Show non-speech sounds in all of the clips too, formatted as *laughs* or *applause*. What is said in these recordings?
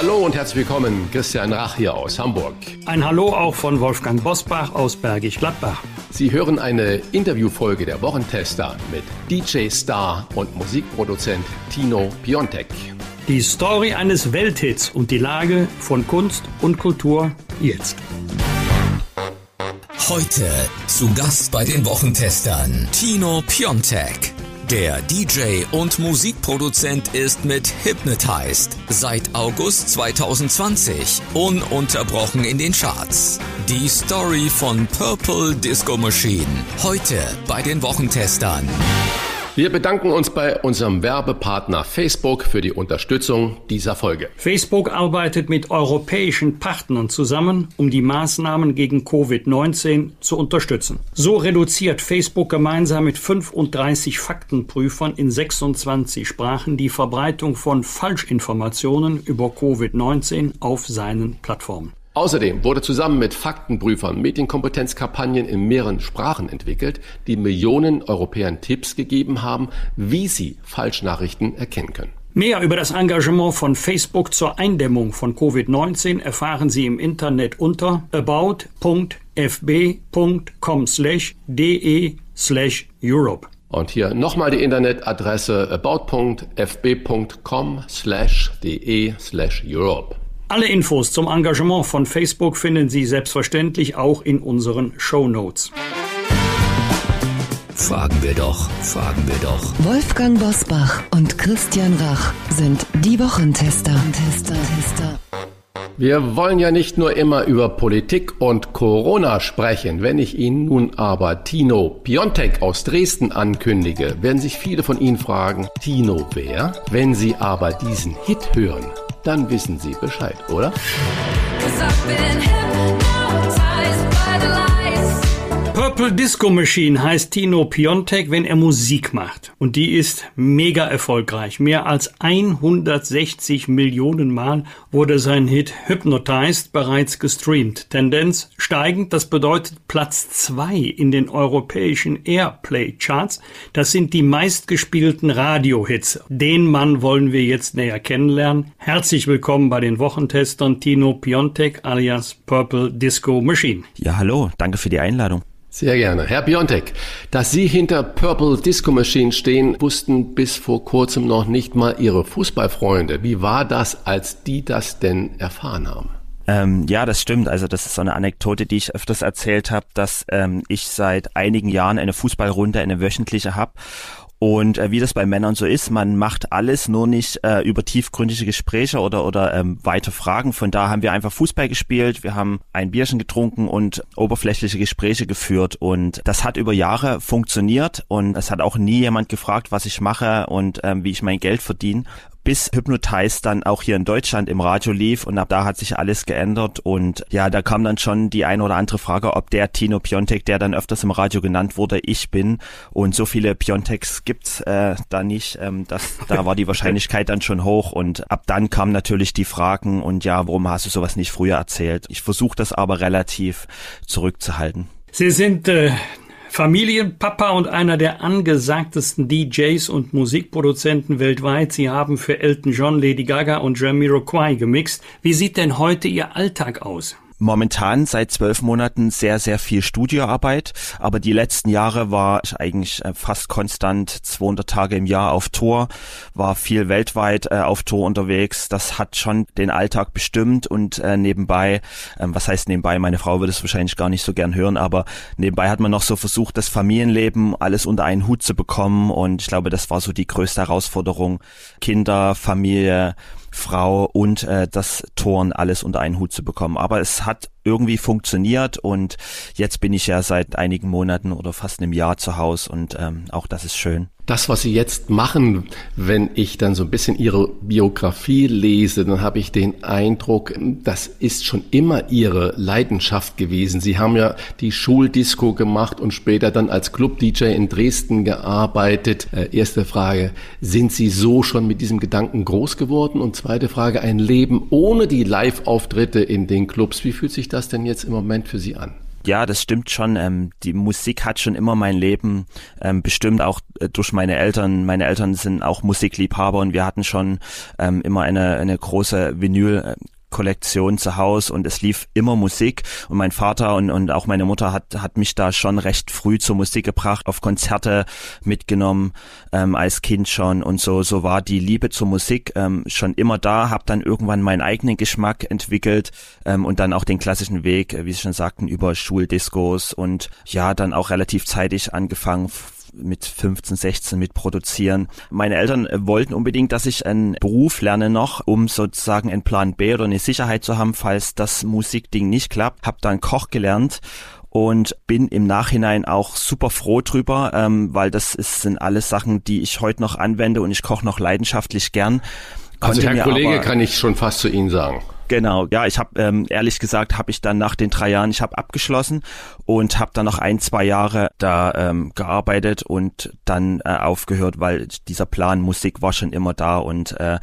Hallo und herzlich willkommen, Christian Rach hier aus Hamburg. Ein Hallo auch von Wolfgang Bosbach aus Bergisch Gladbach. Sie hören eine Interviewfolge der Wochentester mit DJ Star und Musikproduzent Tino Piontek. Die Story eines Welthits und die Lage von Kunst und Kultur jetzt. Heute zu Gast bei den Wochentestern Tino Piontek. Der DJ und Musikproduzent ist mit Hypnotized seit August 2020 ununterbrochen in den Charts. Die Story von Purple Disco Machine. Heute bei den Wochentestern. Wir bedanken uns bei unserem Werbepartner Facebook für die Unterstützung dieser Folge. Facebook arbeitet mit europäischen Partnern zusammen, um die Maßnahmen gegen Covid-19 zu unterstützen. So reduziert Facebook gemeinsam mit 35 Faktenprüfern in 26 Sprachen die Verbreitung von Falschinformationen über Covid-19 auf seinen Plattformen. Außerdem wurde zusammen mit Faktenprüfern Medienkompetenzkampagnen in mehreren Sprachen entwickelt, die Millionen Europäern Tipps gegeben haben, wie sie Falschnachrichten erkennen können. Mehr über das Engagement von Facebook zur Eindämmung von Covid-19 erfahren Sie im Internet unter about.fb.com/de/europe. Und hier nochmal die Internetadresse about.fb.com/de/europe. Alle Infos zum Engagement von Facebook finden Sie selbstverständlich auch in unseren Show Notes. Fragen wir doch, fragen wir doch. Wolfgang Bosbach und Christian Rach sind die Wochentester. Tester, Tester. Wir wollen ja nicht nur immer über Politik und Corona sprechen. Wenn ich Ihnen nun aber Tino Piontek aus Dresden ankündige, werden sich viele von Ihnen fragen, Tino wer? Wenn Sie aber diesen Hit hören, dann wissen Sie Bescheid, oder? Purple Disco Machine heißt Tino Piontek, wenn er Musik macht. Und die ist mega erfolgreich. Mehr als 160 Millionen Mal wurde sein Hit Hypnotized bereits gestreamt. Tendenz steigend, das bedeutet Platz zwei in den europäischen Airplay Charts. Das sind die meistgespielten Radiohits. Den Mann wollen wir jetzt näher kennenlernen. Herzlich willkommen bei den Wochentestern Tino Piontek alias Purple Disco Machine. Ja, hallo, danke für die Einladung. Sehr gerne. Herr Biontek, dass Sie hinter Purple Disco Machine stehen, wussten bis vor kurzem noch nicht mal Ihre Fußballfreunde. Wie war das, als die das denn erfahren haben? Ähm, ja, das stimmt. Also das ist so eine Anekdote, die ich öfters erzählt habe, dass ähm, ich seit einigen Jahren eine Fußballrunde, eine wöchentliche habe und äh, wie das bei Männern so ist, man macht alles nur nicht äh, über tiefgründige Gespräche oder oder ähm, weite Fragen. Von da haben wir einfach Fußball gespielt, wir haben ein Bierchen getrunken und oberflächliche Gespräche geführt. Und das hat über Jahre funktioniert und es hat auch nie jemand gefragt, was ich mache und ähm, wie ich mein Geld verdiene bis Hypnotize dann auch hier in Deutschland im Radio lief und ab da hat sich alles geändert und ja, da kam dann schon die eine oder andere Frage, ob der Tino Piontek, der dann öfters im Radio genannt wurde, ich bin und so viele Pionteks gibt's äh, da nicht, ähm, das, da war die Wahrscheinlichkeit dann schon hoch und ab dann kamen natürlich die Fragen und ja, warum hast du sowas nicht früher erzählt? Ich versuche das aber relativ zurückzuhalten. Sie sind äh, Familienpapa und einer der angesagtesten DJs und Musikproduzenten weltweit. Sie haben für Elton John, Lady Gaga und Jamiroquai gemixt. Wie sieht denn heute Ihr Alltag aus? Momentan seit zwölf Monaten sehr, sehr viel Studioarbeit, aber die letzten Jahre war ich eigentlich äh, fast konstant 200 Tage im Jahr auf Tour, war viel weltweit äh, auf Tour unterwegs. Das hat schon den Alltag bestimmt und äh, nebenbei, ähm, was heißt nebenbei, meine Frau würde es wahrscheinlich gar nicht so gern hören, aber nebenbei hat man noch so versucht, das Familienleben alles unter einen Hut zu bekommen und ich glaube, das war so die größte Herausforderung. Kinder, Familie, Frau und äh, das Toren alles unter einen Hut zu bekommen. Aber es hat irgendwie funktioniert und jetzt bin ich ja seit einigen Monaten oder fast einem Jahr zu Hause und ähm, auch das ist schön das, was Sie jetzt machen, wenn ich dann so ein bisschen Ihre Biografie lese, dann habe ich den Eindruck, das ist schon immer Ihre Leidenschaft gewesen. Sie haben ja die Schuldisco gemacht und später dann als Club-DJ in Dresden gearbeitet. Äh, erste Frage, sind Sie so schon mit diesem Gedanken groß geworden? Und zweite Frage, ein Leben ohne die Live-Auftritte in den Clubs. Wie fühlt sich das denn jetzt im Moment für Sie an? Ja, das stimmt schon. Ähm, die Musik hat schon immer mein Leben ähm, bestimmt, auch äh, durch meine Eltern. Meine Eltern sind auch Musikliebhaber und wir hatten schon ähm, immer eine, eine große Vinyl. Äh, Kollektion zu Hause und es lief immer Musik. Und mein Vater und, und auch meine Mutter hat, hat mich da schon recht früh zur Musik gebracht, auf Konzerte mitgenommen ähm, als Kind schon. Und so so war die Liebe zur Musik ähm, schon immer da, habe dann irgendwann meinen eigenen Geschmack entwickelt ähm, und dann auch den klassischen Weg, wie Sie schon sagten, über Schuldiscos und ja, dann auch relativ zeitig angefangen mit 15, 16 mit produzieren. Meine Eltern äh, wollten unbedingt, dass ich einen Beruf lerne noch, um sozusagen einen Plan B oder eine Sicherheit zu haben, falls das Musikding nicht klappt. Hab dann Koch gelernt und bin im Nachhinein auch super froh drüber, ähm, weil das ist, sind alles Sachen, die ich heute noch anwende und ich koche noch leidenschaftlich gern. Also Herr Kollege, kann ich schon fast zu Ihnen sagen. Genau, ja, ich habe ähm, ehrlich gesagt, habe ich dann nach den drei Jahren, ich habe abgeschlossen und habe dann noch ein, zwei Jahre da ähm, gearbeitet und dann äh, aufgehört, weil dieser Plan Musik war schon immer da und äh,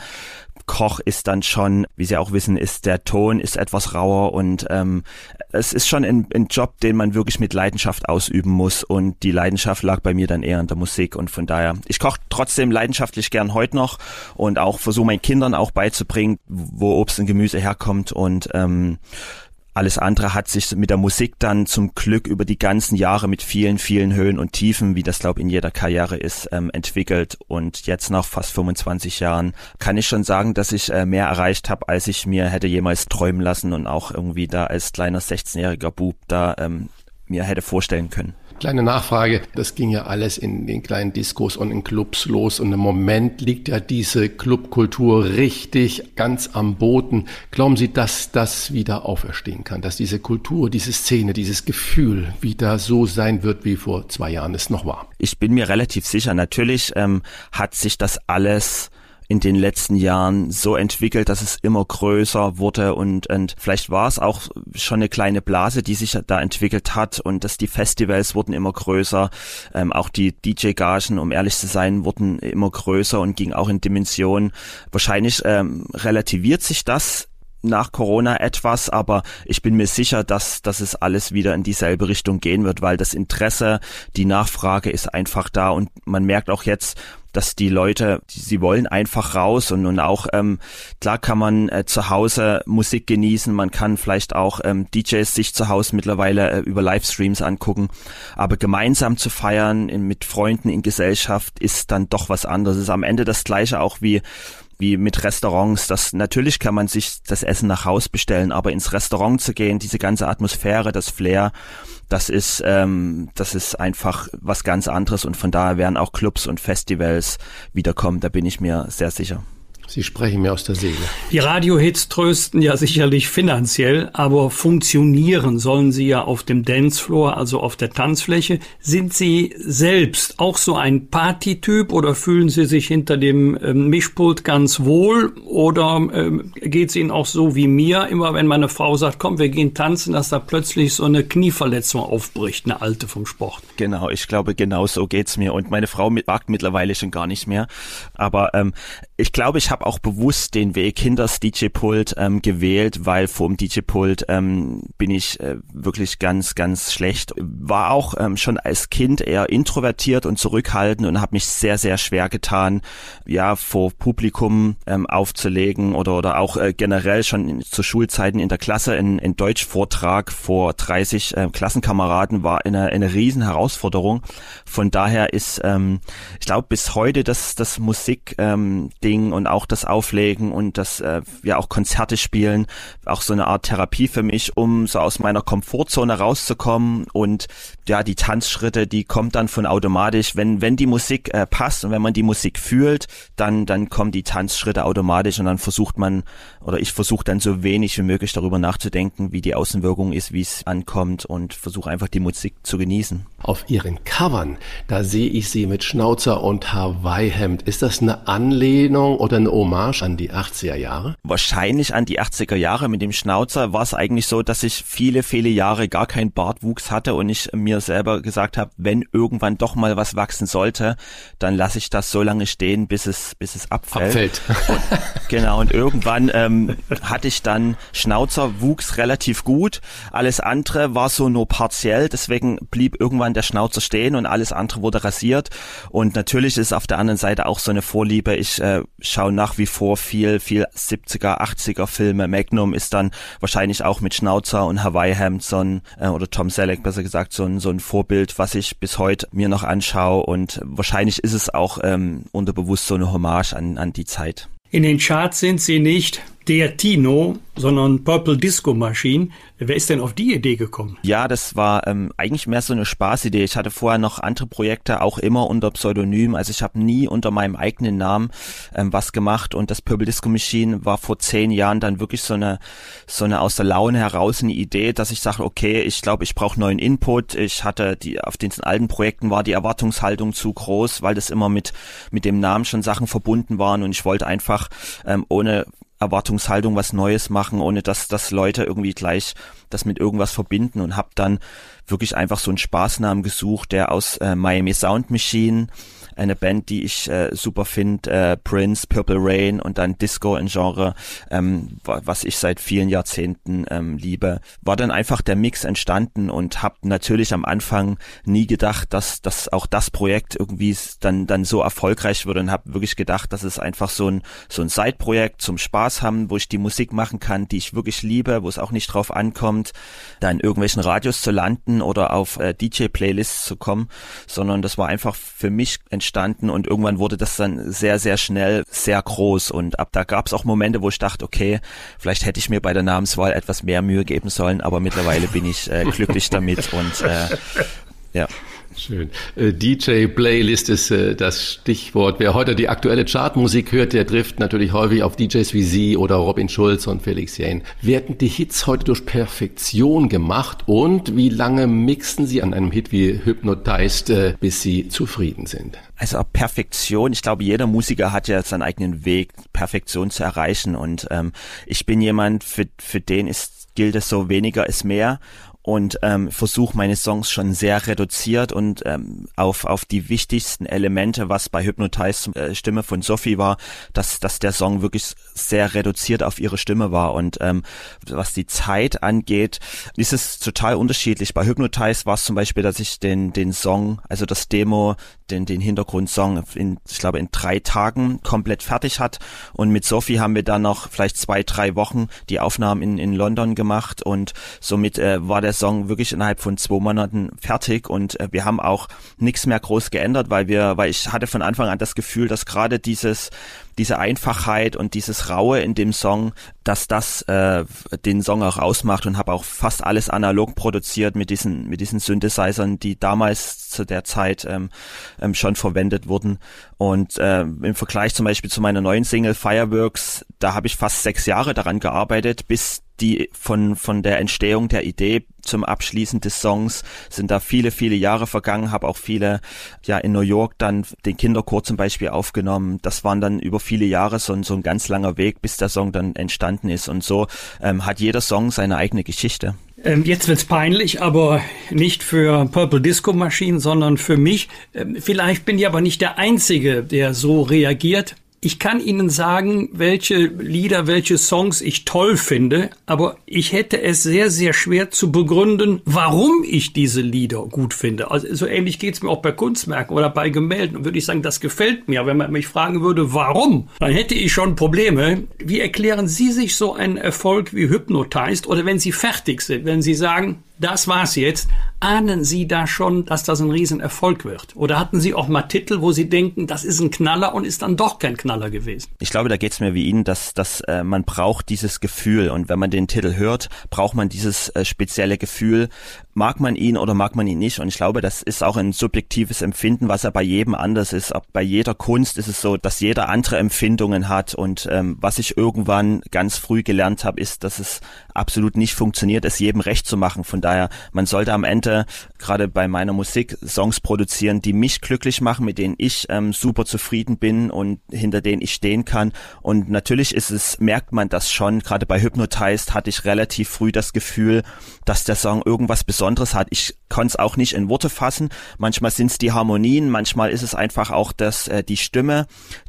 Koch ist dann schon, wie Sie auch wissen, ist der Ton ist etwas rauer und ähm, es ist schon ein, ein Job, den man wirklich mit Leidenschaft ausüben muss und die Leidenschaft lag bei mir dann eher in der Musik und von daher, ich koche trotzdem leidenschaftlich gern heute noch und auch versuche meinen Kindern auch beizubringen, wo Obst und Gemüse herkommt und ähm, alles andere hat sich mit der Musik dann zum Glück über die ganzen Jahre mit vielen, vielen Höhen und Tiefen, wie das glaube in jeder Karriere ist, ähm, entwickelt. Und jetzt nach fast 25 Jahren kann ich schon sagen, dass ich äh, mehr erreicht habe, als ich mir hätte jemals träumen lassen und auch irgendwie da als kleiner 16-jähriger Bub da ähm, mir hätte vorstellen können. Kleine Nachfrage, das ging ja alles in den kleinen Diskos und in Clubs los und im Moment liegt ja diese Clubkultur richtig ganz am Boden. Glauben Sie, dass das wieder auferstehen kann, dass diese Kultur, diese Szene, dieses Gefühl wieder so sein wird, wie vor zwei Jahren es noch war? Ich bin mir relativ sicher. Natürlich ähm, hat sich das alles in den letzten Jahren so entwickelt, dass es immer größer wurde und, und vielleicht war es auch schon eine kleine Blase, die sich da entwickelt hat und dass die Festivals wurden immer größer, ähm, auch die DJ-Gagen, um ehrlich zu sein, wurden immer größer und gingen auch in Dimensionen. Wahrscheinlich ähm, relativiert sich das nach Corona etwas, aber ich bin mir sicher, dass, dass es alles wieder in dieselbe Richtung gehen wird, weil das Interesse, die Nachfrage ist einfach da und man merkt auch jetzt, dass die Leute, die, sie wollen einfach raus und nun auch, ähm, klar kann man äh, zu Hause Musik genießen, man kann vielleicht auch ähm, DJs sich zu Hause mittlerweile äh, über Livestreams angucken, aber gemeinsam zu feiern in, mit Freunden in Gesellschaft ist dann doch was anderes. Es ist am Ende das gleiche auch wie wie mit Restaurants. Das natürlich kann man sich das Essen nach Haus bestellen, aber ins Restaurant zu gehen, diese ganze Atmosphäre, das Flair, das ist, ähm, das ist einfach was ganz anderes und von daher werden auch Clubs und Festivals wiederkommen, da bin ich mir sehr sicher. Sie sprechen mir aus der Seele. Die Radiohits trösten ja sicherlich finanziell, aber funktionieren sollen sie ja auf dem Dancefloor, also auf der Tanzfläche. Sind Sie selbst auch so ein Partytyp oder fühlen Sie sich hinter dem ähm, Mischpult ganz wohl oder ähm, geht es Ihnen auch so wie mir, immer wenn meine Frau sagt, komm, wir gehen tanzen, dass da plötzlich so eine Knieverletzung aufbricht, eine alte vom Sport? Genau, ich glaube, genau so geht's mir und meine Frau wagt mittlerweile schon gar nicht mehr. Aber ähm, ich glaube, ich habe habe auch bewusst den Weg hinter das DJ-Pult ähm, gewählt, weil vor dem DJ-Pult ähm, bin ich äh, wirklich ganz, ganz schlecht. War auch ähm, schon als Kind eher introvertiert und zurückhaltend und habe mich sehr, sehr schwer getan, ja, vor Publikum ähm, aufzulegen oder, oder auch äh, generell schon in, zu Schulzeiten in der Klasse ein, ein Deutschvortrag vor 30 äh, Klassenkameraden war eine, eine riesen Herausforderung. Von daher ist, ähm, ich glaube, bis heute das, das Musik-Ding ähm, und auch auch das Auflegen und das äh, ja auch Konzerte spielen, auch so eine Art Therapie für mich, um so aus meiner Komfortzone rauszukommen und ja, die Tanzschritte, die kommt dann von automatisch, wenn wenn die Musik äh, passt und wenn man die Musik fühlt, dann dann kommen die Tanzschritte automatisch und dann versucht man oder ich versuche dann so wenig wie möglich darüber nachzudenken, wie die Außenwirkung ist, wie es ankommt und versuche einfach die Musik zu genießen. Auf Ihren Covern, da sehe ich Sie mit Schnauzer und Hawaii-Hemd. Ist das eine Anlehnung oder eine Hommage an die 80er Jahre? Wahrscheinlich an die 80er Jahre. Mit dem Schnauzer war es eigentlich so, dass ich viele, viele Jahre gar keinen Bartwuchs hatte und ich mir selber gesagt habe, wenn irgendwann doch mal was wachsen sollte, dann lasse ich das so lange stehen, bis es, bis es abfällt. Abfällt. Und, genau, und irgendwann ähm, hatte ich dann Schnauzer, wuchs relativ gut. Alles andere war so nur partiell, deswegen blieb irgendwann der Schnauzer stehen und alles andere wurde rasiert. Und natürlich ist auf der anderen Seite auch so eine Vorliebe. Ich äh, schaue nach wie vor viel, viel 70er, 80er Filme. Magnum ist dann wahrscheinlich auch mit Schnauzer und Hawaii-Hemd so ein, äh, oder Tom Selleck besser gesagt, so ein, so ein Vorbild, was ich bis heute mir noch anschaue. Und wahrscheinlich ist es auch ähm, unterbewusst so eine Hommage an, an die Zeit. In den Charts sind sie nicht der Tino, sondern Purple Disco Machine. Wer ist denn auf die Idee gekommen? Ja, das war ähm, eigentlich mehr so eine Spaßidee. Ich hatte vorher noch andere Projekte, auch immer unter Pseudonym. Also ich habe nie unter meinem eigenen Namen ähm, was gemacht. Und das Purple Disco Machine war vor zehn Jahren dann wirklich so eine so eine aus der Laune heraus eine Idee, dass ich sage, okay, ich glaube, ich brauche neuen Input. Ich hatte die auf den alten Projekten war die Erwartungshaltung zu groß, weil das immer mit mit dem Namen schon Sachen verbunden waren und ich wollte einfach ähm, ohne Erwartungshaltung was Neues machen, ohne dass, dass Leute irgendwie gleich das mit irgendwas verbinden und habe dann wirklich einfach so einen Spaßnamen gesucht, der aus äh, Miami Sound Machine eine Band, die ich äh, super finde, äh, Prince, Purple Rain und dann Disco ein Genre, ähm, was ich seit vielen Jahrzehnten ähm, liebe, war dann einfach der Mix entstanden und habe natürlich am Anfang nie gedacht, dass, dass auch das Projekt irgendwie dann dann so erfolgreich wird und habe wirklich gedacht, dass es einfach so ein so ein Side-Projekt zum Spaß haben, wo ich die Musik machen kann, die ich wirklich liebe, wo es auch nicht drauf ankommt, da in irgendwelchen Radios zu landen oder auf äh, DJ-Playlists zu kommen, sondern das war einfach für mich entstanden entstanden und irgendwann wurde das dann sehr, sehr schnell sehr groß und ab da gab es auch Momente, wo ich dachte, okay, vielleicht hätte ich mir bei der Namenswahl etwas mehr Mühe geben sollen, aber mittlerweile bin ich äh, glücklich damit und äh, ja. Schön. Äh, DJ-Playlist ist äh, das Stichwort. Wer heute die aktuelle Chartmusik hört, der trifft natürlich häufig auf DJs wie Sie oder Robin Schulz und Felix Jane. Werden die Hits heute durch Perfektion gemacht und wie lange mixen Sie an einem Hit wie Hypnotized, äh, bis Sie zufrieden sind? Also Perfektion, ich glaube, jeder Musiker hat ja seinen eigenen Weg, Perfektion zu erreichen und ähm, ich bin jemand, für, für den ist gilt es so, weniger ist mehr und ähm, versuche meine Songs schon sehr reduziert und ähm, auf, auf die wichtigsten Elemente, was bei Hypnotize äh, Stimme von Sophie war, dass, dass der Song wirklich sehr reduziert auf ihre Stimme war. Und ähm, was die Zeit angeht, ist es total unterschiedlich. Bei Hypnotize war es zum Beispiel, dass ich den, den Song, also das Demo, den, den Hintergrundsong in, ich glaube, in drei Tagen komplett fertig hat. Und mit Sophie haben wir dann noch vielleicht zwei, drei Wochen die Aufnahmen in, in London gemacht und somit äh, war der Song wirklich innerhalb von zwei Monaten fertig und äh, wir haben auch nichts mehr groß geändert, weil wir, weil ich hatte von Anfang an das Gefühl, dass gerade dieses diese Einfachheit und dieses Raue in dem Song, dass das äh, den Song auch ausmacht und habe auch fast alles analog produziert mit diesen mit diesen Synthesizern, die damals zu der Zeit ähm, ähm, schon verwendet wurden. Und äh, im Vergleich zum Beispiel zu meiner neuen Single Fireworks, da habe ich fast sechs Jahre daran gearbeitet, bis die von von der Entstehung der Idee zum Abschließen des Songs sind da viele viele Jahre vergangen habe auch viele ja in New York dann den Kinderchor zum Beispiel aufgenommen das waren dann über viele Jahre so, so ein ganz langer Weg bis der Song dann entstanden ist und so ähm, hat jeder Song seine eigene Geschichte ähm, Jetzt wird's peinlich, aber nicht für Purple Disco Machine, sondern für mich. Ähm, vielleicht bin ich aber nicht der Einzige, der so reagiert. Ich kann Ihnen sagen, welche Lieder, welche Songs ich toll finde, aber ich hätte es sehr, sehr schwer zu begründen, warum ich diese Lieder gut finde. Also so ähnlich geht's mir auch bei Kunstwerken oder bei Gemälden. Und würde ich sagen, das gefällt mir. Wenn man mich fragen würde, warum, dann hätte ich schon Probleme. Wie erklären Sie sich so einen Erfolg wie Hypnotized oder wenn Sie fertig sind, wenn Sie sagen, das war's jetzt. Ahnen Sie da schon, dass das ein Riesenerfolg wird? Oder hatten Sie auch mal Titel, wo Sie denken, das ist ein Knaller und ist dann doch kein Knaller gewesen? Ich glaube, da geht's mir wie Ihnen, dass, dass äh, man braucht dieses Gefühl und wenn man den Titel hört, braucht man dieses äh, spezielle Gefühl. Mag man ihn oder mag man ihn nicht? Und ich glaube, das ist auch ein subjektives Empfinden, was ja bei jedem anders ist. Bei jeder Kunst ist es so, dass jeder andere Empfindungen hat. Und ähm, was ich irgendwann ganz früh gelernt habe, ist, dass es absolut nicht funktioniert, es jedem recht zu machen. Von daher, man sollte am Ende gerade bei meiner Musik Songs produzieren, die mich glücklich machen, mit denen ich ähm, super zufrieden bin und hinter denen ich stehen kann. Und natürlich ist es, merkt man das schon, gerade bei Hypnotized hatte ich relativ früh das Gefühl, dass der Song irgendwas Besonderes hat. Ich konnte es auch nicht in Worte fassen. Manchmal sind es die Harmonien, manchmal ist es einfach auch das, äh, die Stimme,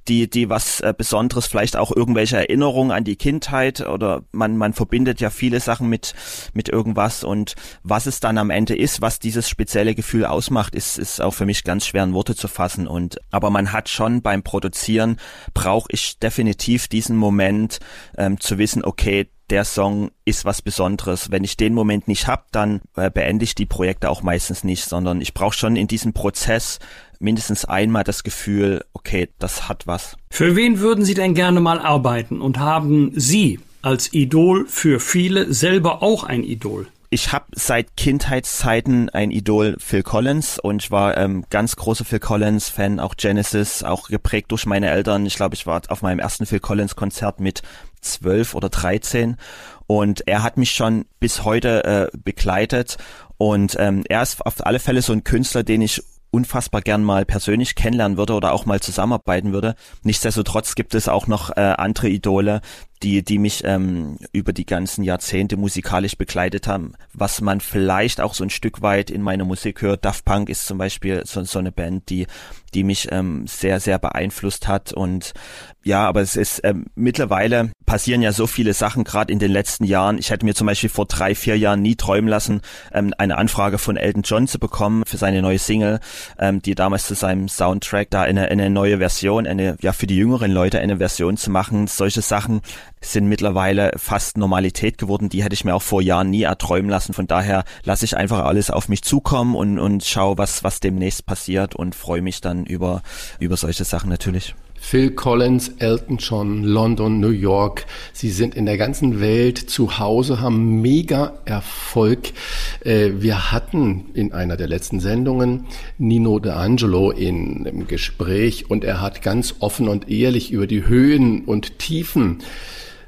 die, die was äh, Besonderes, vielleicht auch irgendwelche Erinnerungen an die Kindheit oder man, man verbindet ja viele Sachen mit, mit irgendwas und was es dann am Ende ist, was dieses spezielle Gefühl ausmacht, ist, ist auch für mich ganz schwer in Worte zu fassen und, aber man hat schon beim Produzieren brauche ich definitiv diesen Moment, ähm, zu wissen, okay, der Song ist was Besonderes. Wenn ich den Moment nicht hab, dann äh, beende ich die Projekte auch meistens nicht, sondern ich brauche schon in diesem Prozess mindestens einmal das Gefühl, okay, das hat was. Für wen würden Sie denn gerne mal arbeiten und haben Sie als Idol für viele selber auch ein Idol? Ich habe seit Kindheitszeiten ein Idol Phil Collins und ich war ähm, ganz großer Phil Collins Fan, auch Genesis, auch geprägt durch meine Eltern. Ich glaube, ich war auf meinem ersten Phil Collins Konzert mit zwölf oder dreizehn und er hat mich schon bis heute äh, begleitet und ähm, er ist auf alle Fälle so ein Künstler, den ich unfassbar gern mal persönlich kennenlernen würde oder auch mal zusammenarbeiten würde. Nichtsdestotrotz gibt es auch noch äh, andere Idole, die, die mich ähm, über die ganzen Jahrzehnte musikalisch begleitet haben, was man vielleicht auch so ein Stück weit in meiner Musik hört. Daft Punk ist zum Beispiel so, so eine Band, die, die mich ähm, sehr, sehr beeinflusst hat. Und ja, aber es ist ähm, mittlerweile passieren ja so viele Sachen, gerade in den letzten Jahren. Ich hätte mir zum Beispiel vor drei, vier Jahren nie träumen lassen, ähm, eine Anfrage von Elton John zu bekommen für seine neue Single, ähm, die damals zu seinem Soundtrack da eine, eine neue Version, eine, ja, für die jüngeren Leute eine Version zu machen. Solche Sachen sind mittlerweile fast Normalität geworden. Die hätte ich mir auch vor Jahren nie erträumen lassen. Von daher lasse ich einfach alles auf mich zukommen und, und schaue, was, was demnächst passiert und freue mich dann über, über solche Sachen natürlich. Phil Collins, Elton John, London, New York. Sie sind in der ganzen Welt zu Hause, haben mega Erfolg. Äh, wir hatten in einer der letzten Sendungen Nino D'Angelo in einem Gespräch und er hat ganz offen und ehrlich über die Höhen und Tiefen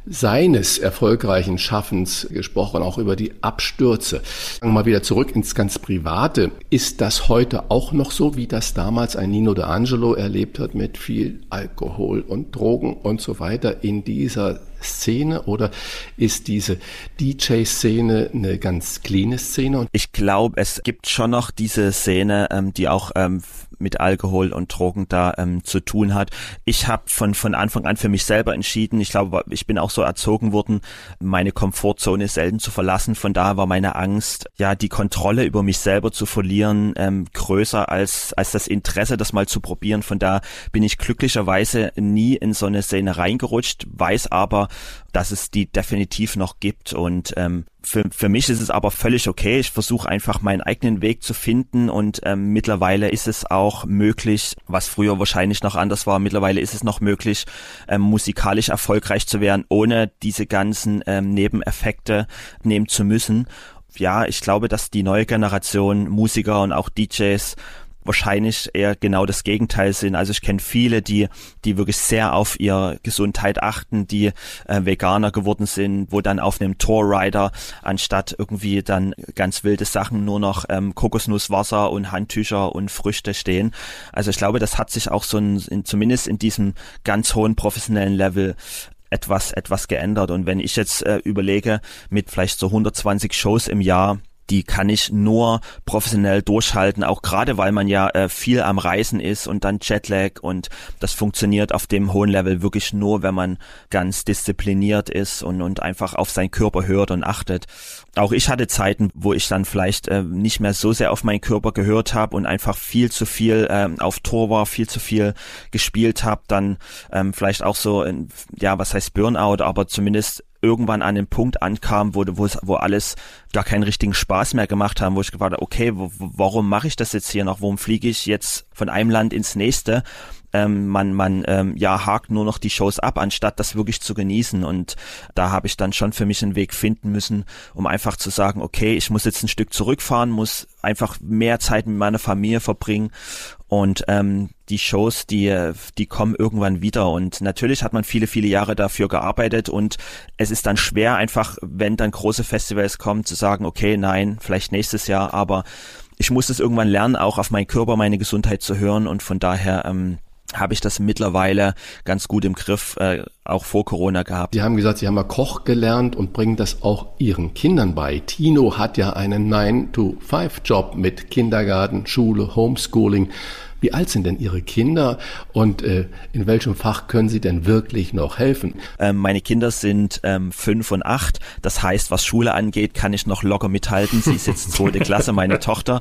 seines erfolgreichen Schaffens gesprochen, auch über die Abstürze. Mal wieder zurück ins ganz Private. Ist das heute auch noch so, wie das damals ein Nino D'Angelo erlebt hat mit viel Alkohol und Drogen und so weiter in dieser Szene oder ist diese DJ-Szene eine ganz cleane Szene? Ich glaube, es gibt schon noch diese Szene, ähm, die auch ähm, mit Alkohol und Drogen da ähm, zu tun hat. Ich habe von von Anfang an für mich selber entschieden. Ich glaube, ich bin auch so erzogen worden, meine Komfortzone selten zu verlassen. Von daher war meine Angst, ja, die Kontrolle über mich selber zu verlieren, ähm, größer als als das Interesse, das mal zu probieren. Von da bin ich glücklicherweise nie in so eine Szene reingerutscht, weiß aber, dass es die definitiv noch gibt und ähm, für, für mich ist es aber völlig okay. Ich versuche einfach meinen eigenen Weg zu finden und ähm, mittlerweile ist es auch möglich, was früher wahrscheinlich noch anders war, mittlerweile ist es noch möglich, ähm, musikalisch erfolgreich zu werden, ohne diese ganzen ähm, Nebeneffekte nehmen zu müssen. Ja, ich glaube, dass die neue Generation Musiker und auch DJs wahrscheinlich eher genau das Gegenteil sind. Also ich kenne viele, die, die wirklich sehr auf ihre Gesundheit achten, die äh, Veganer geworden sind, wo dann auf einem Tourrider anstatt irgendwie dann ganz wilde Sachen nur noch ähm, Kokosnusswasser und Handtücher und Früchte stehen. Also ich glaube, das hat sich auch so ein, in, zumindest in diesem ganz hohen professionellen Level etwas etwas geändert und wenn ich jetzt äh, überlege mit vielleicht so 120 Shows im Jahr die kann ich nur professionell durchhalten, auch gerade weil man ja äh, viel am Reisen ist und dann Jetlag und das funktioniert auf dem hohen Level wirklich nur, wenn man ganz diszipliniert ist und, und einfach auf seinen Körper hört und achtet. Auch ich hatte Zeiten, wo ich dann vielleicht äh, nicht mehr so sehr auf meinen Körper gehört habe und einfach viel zu viel äh, auf Tor war, viel zu viel gespielt habe, dann ähm, vielleicht auch so, in, ja, was heißt Burnout, aber zumindest irgendwann an den Punkt ankam, wo, wo, wo alles gar keinen richtigen Spaß mehr gemacht haben, wo ich gefragt habe, okay, wo, warum mache ich das jetzt hier noch? Warum fliege ich jetzt von einem Land ins nächste? ähm, man, man ähm, ja hakt nur noch die Shows ab, anstatt das wirklich zu genießen. Und da habe ich dann schon für mich einen Weg finden müssen, um einfach zu sagen, okay, ich muss jetzt ein Stück zurückfahren, muss einfach mehr Zeit mit meiner Familie verbringen und ähm, die Shows, die, die kommen irgendwann wieder. Und natürlich hat man viele, viele Jahre dafür gearbeitet. Und es ist dann schwer, einfach, wenn dann große Festivals kommen, zu sagen, okay, nein, vielleicht nächstes Jahr, aber ich muss es irgendwann lernen, auch auf meinen Körper, meine Gesundheit zu hören. Und von daher ähm, habe ich das mittlerweile ganz gut im Griff, äh, auch vor Corona gehabt. Sie haben gesagt, Sie haben mal Koch gelernt und bringen das auch Ihren Kindern bei. Tino hat ja einen 9-to-5-Job mit Kindergarten, Schule, Homeschooling. Wie alt sind denn Ihre Kinder und äh, in welchem Fach können Sie denn wirklich noch helfen? Ähm, meine Kinder sind ähm, fünf und acht. Das heißt, was Schule angeht, kann ich noch locker mithalten. Sie ist jetzt zweite Klasse, meine *laughs* Tochter.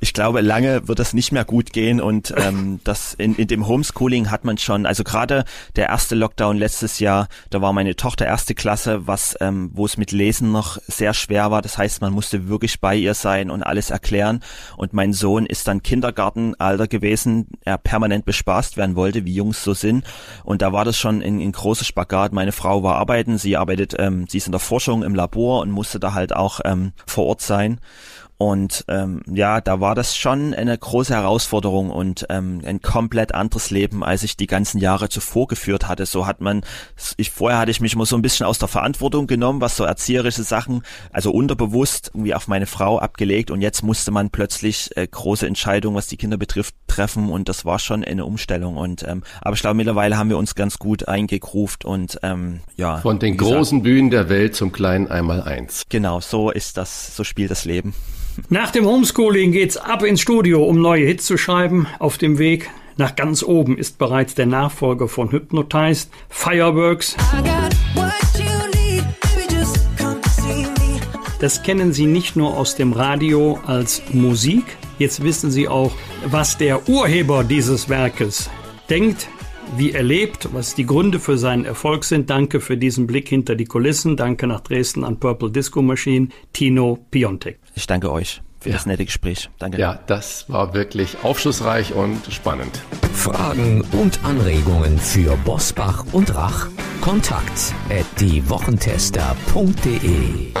Ich glaube, lange wird das nicht mehr gut gehen und ähm, das in, in dem Homeschooling hat man schon, also gerade der erste Lockdown letztes Jahr, da war meine Tochter erste Klasse, was ähm, wo es mit Lesen noch sehr schwer war. Das heißt, man musste wirklich bei ihr sein und alles erklären. Und mein Sohn ist dann Kindergartenalter gewesen gewesen, er permanent bespaßt werden wollte, wie Jungs so sind. Und da war das schon ein, ein großes Spagat. Meine Frau war arbeiten, sie arbeitet, ähm, sie ist in der Forschung im Labor und musste da halt auch ähm, vor Ort sein. Und ähm, ja, da war das schon eine große Herausforderung und ähm, ein komplett anderes Leben, als ich die ganzen Jahre zuvor geführt hatte. So hat man, ich vorher hatte ich mich immer so ein bisschen aus der Verantwortung genommen, was so erzieherische Sachen, also unterbewusst irgendwie auf meine Frau abgelegt und jetzt musste man plötzlich äh, große Entscheidungen, was die Kinder betrifft, treffen und das war schon eine Umstellung. Und ähm, aber ich glaube, mittlerweile haben wir uns ganz gut eingegruft und ähm, ja. Von den großen Bühnen der Welt zum kleinen Einmaleins. Genau, so ist das, so spielt das Leben. Nach dem Homeschooling geht's ab ins Studio, um neue Hits zu schreiben. Auf dem Weg nach ganz oben ist bereits der Nachfolger von Hypnotized, Fireworks. Das kennen Sie nicht nur aus dem Radio als Musik, jetzt wissen Sie auch, was der Urheber dieses Werkes denkt, wie er lebt, was die Gründe für seinen Erfolg sind. Danke für diesen Blick hinter die Kulissen. Danke nach Dresden an Purple Disco Machine, Tino Piontek. Ich danke euch für ja. das nette Gespräch. Danke. Ja, das war wirklich aufschlussreich und spannend. Fragen und Anregungen für Bosbach und Rach? Kontakt at diewochentester.de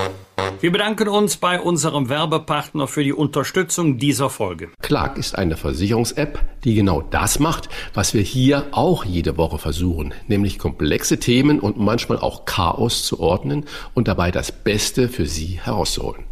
wir bedanken uns bei unserem Werbepartner für die Unterstützung dieser Folge. Clark ist eine Versicherungs-App, die genau das macht, was wir hier auch jede Woche versuchen, nämlich komplexe Themen und manchmal auch Chaos zu ordnen und dabei das Beste für Sie herauszuholen.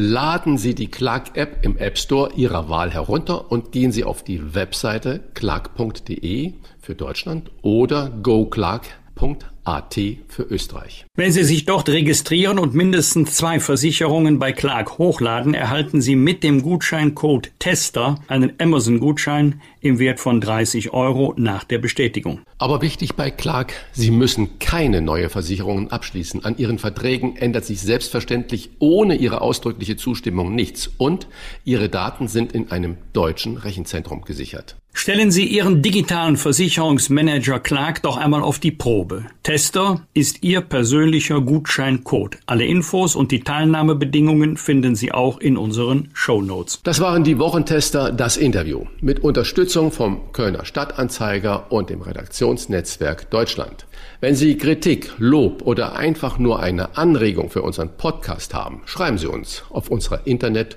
Laden Sie die Clark-App im App Store Ihrer Wahl herunter und gehen Sie auf die Webseite clark.de für Deutschland oder goclark.at für Österreich. Wenn Sie sich dort registrieren und mindestens zwei Versicherungen bei Clark hochladen, erhalten Sie mit dem Gutscheincode TESTER einen Amazon-Gutschein im Wert von 30 Euro nach der Bestätigung. Aber wichtig bei Clark, Sie müssen keine neue Versicherungen abschließen. An Ihren Verträgen ändert sich selbstverständlich ohne Ihre ausdrückliche Zustimmung nichts und Ihre Daten sind in einem deutschen Rechenzentrum gesichert. Stellen Sie Ihren digitalen Versicherungsmanager Clark doch einmal auf die Probe. Tester ist Ihr persönlicher Gutscheincode. Alle Infos und die Teilnahmebedingungen finden Sie auch in unseren Show. Das waren die Wochentester, das Interview. Mit Unterstützung vom Kölner Stadtanzeiger und dem Redaktionsnetzwerk Deutschland. Wenn Sie Kritik, Lob oder einfach nur eine Anregung für unseren Podcast haben, schreiben Sie uns auf unserer Internet-